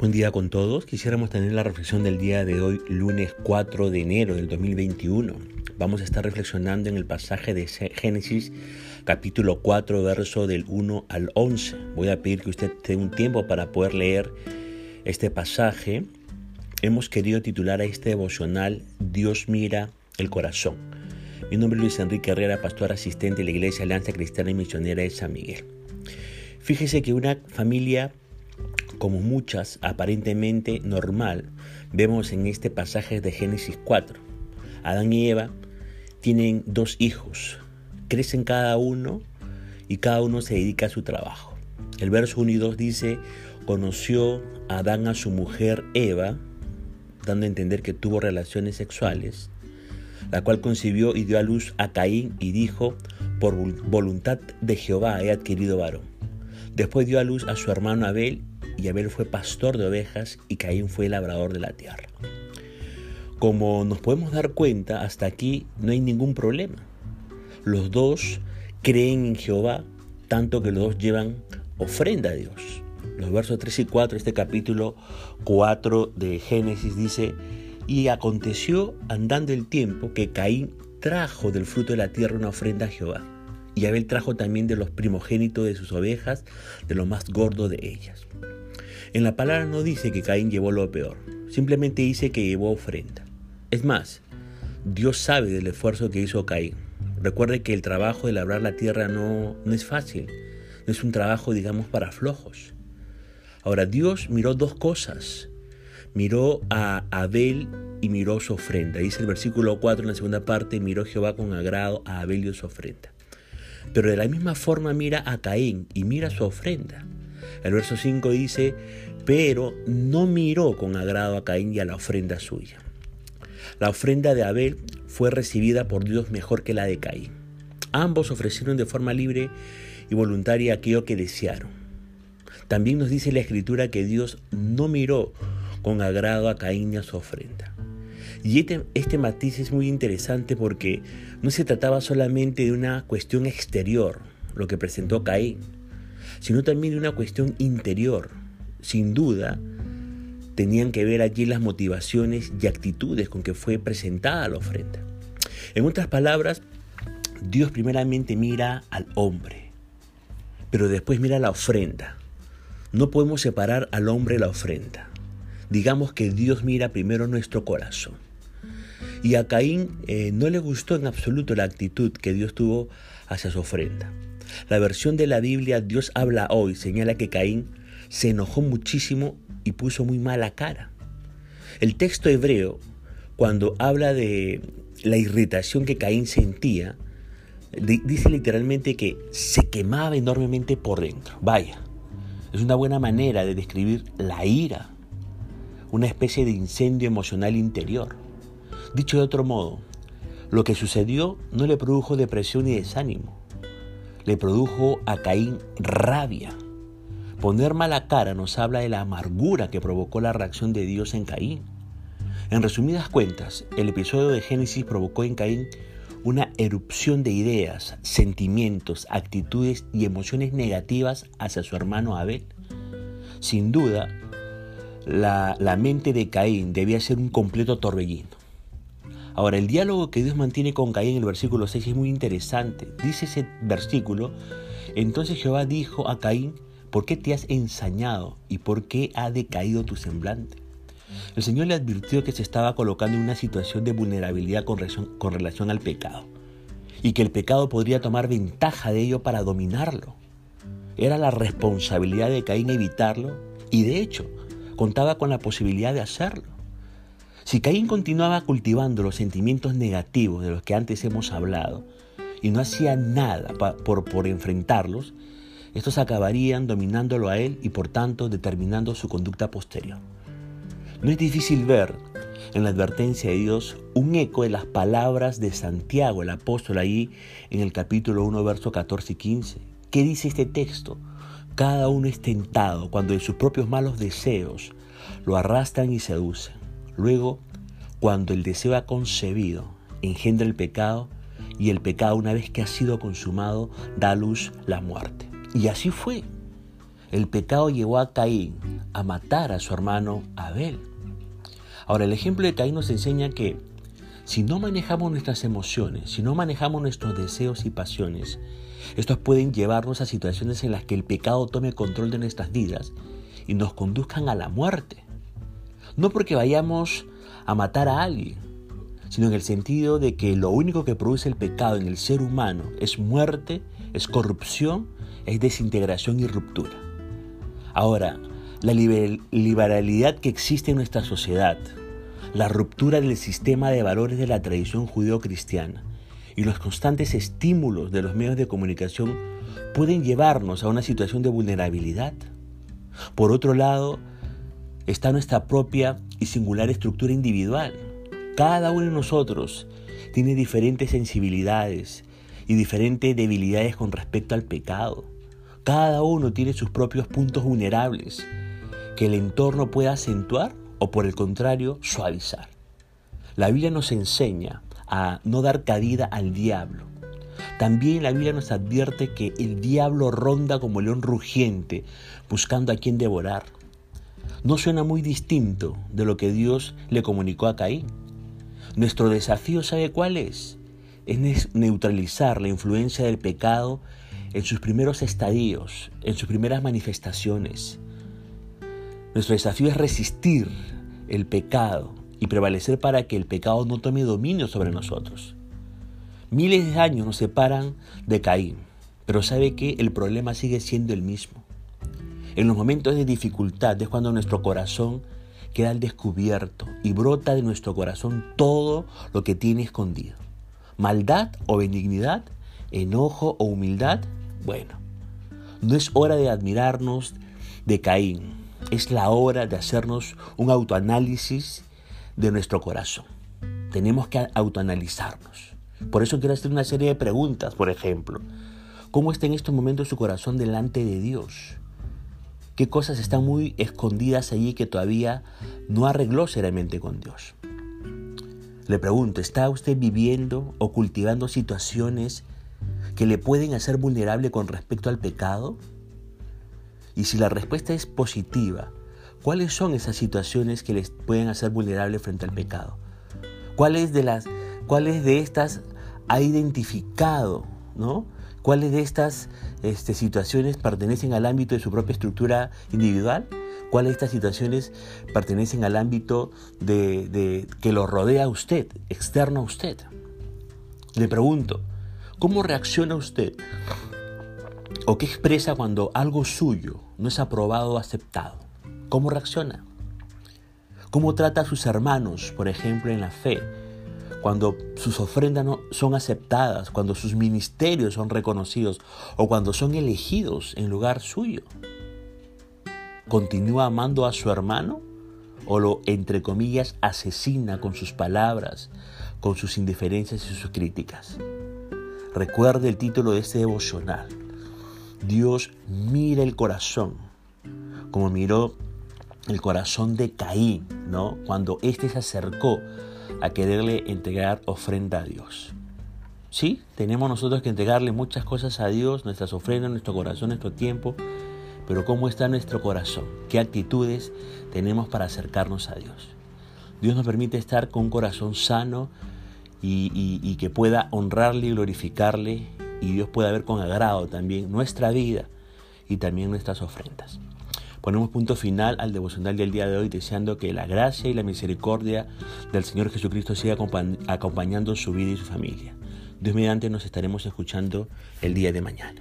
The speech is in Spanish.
Buen día con todos. Quisiéramos tener la reflexión del día de hoy, lunes 4 de enero del 2021. Vamos a estar reflexionando en el pasaje de Génesis capítulo 4, verso del 1 al 11. Voy a pedir que usted tenga un tiempo para poder leer este pasaje. Hemos querido titular a este devocional Dios mira el corazón. Mi nombre es Luis Enrique Herrera, pastor asistente de la Iglesia Alianza Cristiana y Misionera de San Miguel. Fíjese que una familia como muchas aparentemente normal, vemos en este pasaje de Génesis 4. Adán y Eva tienen dos hijos, crecen cada uno y cada uno se dedica a su trabajo. El verso 1 y 2 dice, conoció Adán a su mujer Eva, dando a entender que tuvo relaciones sexuales, la cual concibió y dio a luz a Caín y dijo, por voluntad de Jehová he adquirido varón. Después dio a luz a su hermano Abel y Abel fue pastor de ovejas y Caín fue labrador de la tierra. Como nos podemos dar cuenta, hasta aquí no hay ningún problema. Los dos creen en Jehová, tanto que los dos llevan ofrenda a Dios. Los versos 3 y 4 de este capítulo 4 de Génesis dice, y aconteció andando el tiempo que Caín trajo del fruto de la tierra una ofrenda a Jehová. Y Abel trajo también de los primogénitos de sus ovejas, de lo más gordo de ellas. En la palabra no dice que Caín llevó lo peor, simplemente dice que llevó ofrenda. Es más, Dios sabe del esfuerzo que hizo Caín. Recuerde que el trabajo de labrar la tierra no, no es fácil, no es un trabajo, digamos, para flojos. Ahora, Dios miró dos cosas. Miró a Abel y miró su ofrenda. Dice el versículo 4 en la segunda parte, miró Jehová con agrado a Abel y su ofrenda. Pero de la misma forma mira a Caín y mira su ofrenda. El verso 5 dice, pero no miró con agrado a Caín y a la ofrenda suya. La ofrenda de Abel fue recibida por Dios mejor que la de Caín. Ambos ofrecieron de forma libre y voluntaria aquello que desearon. También nos dice la escritura que Dios no miró con agrado a Caín y a su ofrenda. Y este, este, matiz es muy interesante porque no se trataba solamente de una cuestión exterior, lo que presentó Caín, sino también de una cuestión interior. Sin duda, tenían que ver allí las motivaciones y actitudes con que fue presentada la ofrenda. En otras palabras, Dios primeramente mira al hombre, pero después mira la ofrenda. No podemos separar al hombre la ofrenda. Digamos que Dios mira primero nuestro corazón. Y a Caín eh, no le gustó en absoluto la actitud que Dios tuvo hacia su ofrenda. La versión de la Biblia Dios habla hoy señala que Caín se enojó muchísimo y puso muy mala cara. El texto hebreo, cuando habla de la irritación que Caín sentía, dice literalmente que se quemaba enormemente por dentro. Vaya, es una buena manera de describir la ira, una especie de incendio emocional interior. Dicho de otro modo, lo que sucedió no le produjo depresión ni desánimo, le produjo a Caín rabia. Poner mala cara nos habla de la amargura que provocó la reacción de Dios en Caín. En resumidas cuentas, el episodio de Génesis provocó en Caín una erupción de ideas, sentimientos, actitudes y emociones negativas hacia su hermano Abel. Sin duda, la, la mente de Caín debía ser un completo torbellino. Ahora, el diálogo que Dios mantiene con Caín en el versículo 6 es muy interesante. Dice ese versículo, entonces Jehová dijo a Caín, ¿por qué te has ensañado y por qué ha decaído tu semblante? El Señor le advirtió que se estaba colocando en una situación de vulnerabilidad con relación, con relación al pecado y que el pecado podría tomar ventaja de ello para dominarlo. Era la responsabilidad de Caín evitarlo y de hecho contaba con la posibilidad de hacerlo. Si Caín continuaba cultivando los sentimientos negativos de los que antes hemos hablado y no hacía nada por, por enfrentarlos, estos acabarían dominándolo a él y por tanto determinando su conducta posterior. No es difícil ver en la advertencia de Dios un eco de las palabras de Santiago, el apóstol, ahí en el capítulo 1, verso 14 y 15. ¿Qué dice este texto? Cada uno es tentado cuando de sus propios malos deseos lo arrastran y seducen. Luego, cuando el deseo ha concebido, engendra el pecado y el pecado una vez que ha sido consumado da a luz la muerte. Y así fue. el pecado llevó a Caín a matar a su hermano Abel. Ahora, el ejemplo de Caín nos enseña que si no manejamos nuestras emociones, si no manejamos nuestros deseos y pasiones, estos pueden llevarnos a situaciones en las que el pecado tome control de nuestras vidas y nos conduzcan a la muerte. No porque vayamos a matar a alguien, sino en el sentido de que lo único que produce el pecado en el ser humano es muerte, es corrupción, es desintegración y ruptura. Ahora, la liberalidad que existe en nuestra sociedad, la ruptura del sistema de valores de la tradición judeo-cristiana y los constantes estímulos de los medios de comunicación pueden llevarnos a una situación de vulnerabilidad. Por otro lado, está nuestra propia y singular estructura individual. Cada uno de nosotros tiene diferentes sensibilidades y diferentes debilidades con respecto al pecado. Cada uno tiene sus propios puntos vulnerables que el entorno puede acentuar o por el contrario suavizar. La Biblia nos enseña a no dar cabida al diablo. También la Biblia nos advierte que el diablo ronda como león rugiente buscando a quien devorar. No suena muy distinto de lo que Dios le comunicó a Caín. Nuestro desafío, ¿sabe cuál es? Es neutralizar la influencia del pecado en sus primeros estadios, en sus primeras manifestaciones. Nuestro desafío es resistir el pecado y prevalecer para que el pecado no tome dominio sobre nosotros. Miles de años nos separan de Caín, pero sabe que el problema sigue siendo el mismo. En los momentos de dificultad es cuando nuestro corazón queda al descubierto y brota de nuestro corazón todo lo que tiene escondido. Maldad o benignidad, enojo o humildad, bueno, no es hora de admirarnos de Caín, es la hora de hacernos un autoanálisis de nuestro corazón. Tenemos que autoanalizarnos. Por eso quiero hacer una serie de preguntas, por ejemplo. ¿Cómo está en estos momentos su corazón delante de Dios? ¿Qué cosas están muy escondidas allí que todavía no arregló seriamente con Dios? Le pregunto, ¿está usted viviendo o cultivando situaciones que le pueden hacer vulnerable con respecto al pecado? Y si la respuesta es positiva, ¿cuáles son esas situaciones que les pueden hacer vulnerable frente al pecado? ¿Cuáles de, cuáles de estas ha identificado? ¿no? ¿Cuáles de estas este, situaciones pertenecen al ámbito de su propia estructura individual? ¿Cuáles de estas situaciones pertenecen al ámbito de, que lo rodea a usted, externo a usted? Le pregunto, ¿cómo reacciona usted ¿O qué expresa cuando algo suyo no es aprobado o aceptado? ¿Cómo reacciona? ¿Cómo trata a sus hermanos, por ejemplo, en la fe? Cuando sus ofrendas no son aceptadas, cuando sus ministerios son reconocidos o cuando son elegidos en lugar suyo. ¿Continúa amando a su hermano o lo, entre comillas, asesina con sus palabras, con sus indiferencias y sus críticas? Recuerde el título de este devocional Dios mira el corazón, como miró el corazón de Caín, ¿no? Cuando éste se acercó a quererle entregar ofrenda a Dios. Sí, tenemos nosotros que entregarle muchas cosas a Dios, nuestras ofrendas, nuestro corazón, nuestro tiempo, pero ¿cómo está nuestro corazón? ¿Qué actitudes tenemos para acercarnos a Dios? Dios nos permite estar con un corazón sano y, que pueda honrarle y glorificarle y Dios pueda ver con agrado también nuestra vida y también nuestras ofrendas. Ponemos punto final al devocional del día de hoy deseando que la gracia y la misericordia del Señor Jesucristo siga acompañando su vida y su familia. Dios mediante nos estaremos escuchando el día de mañana.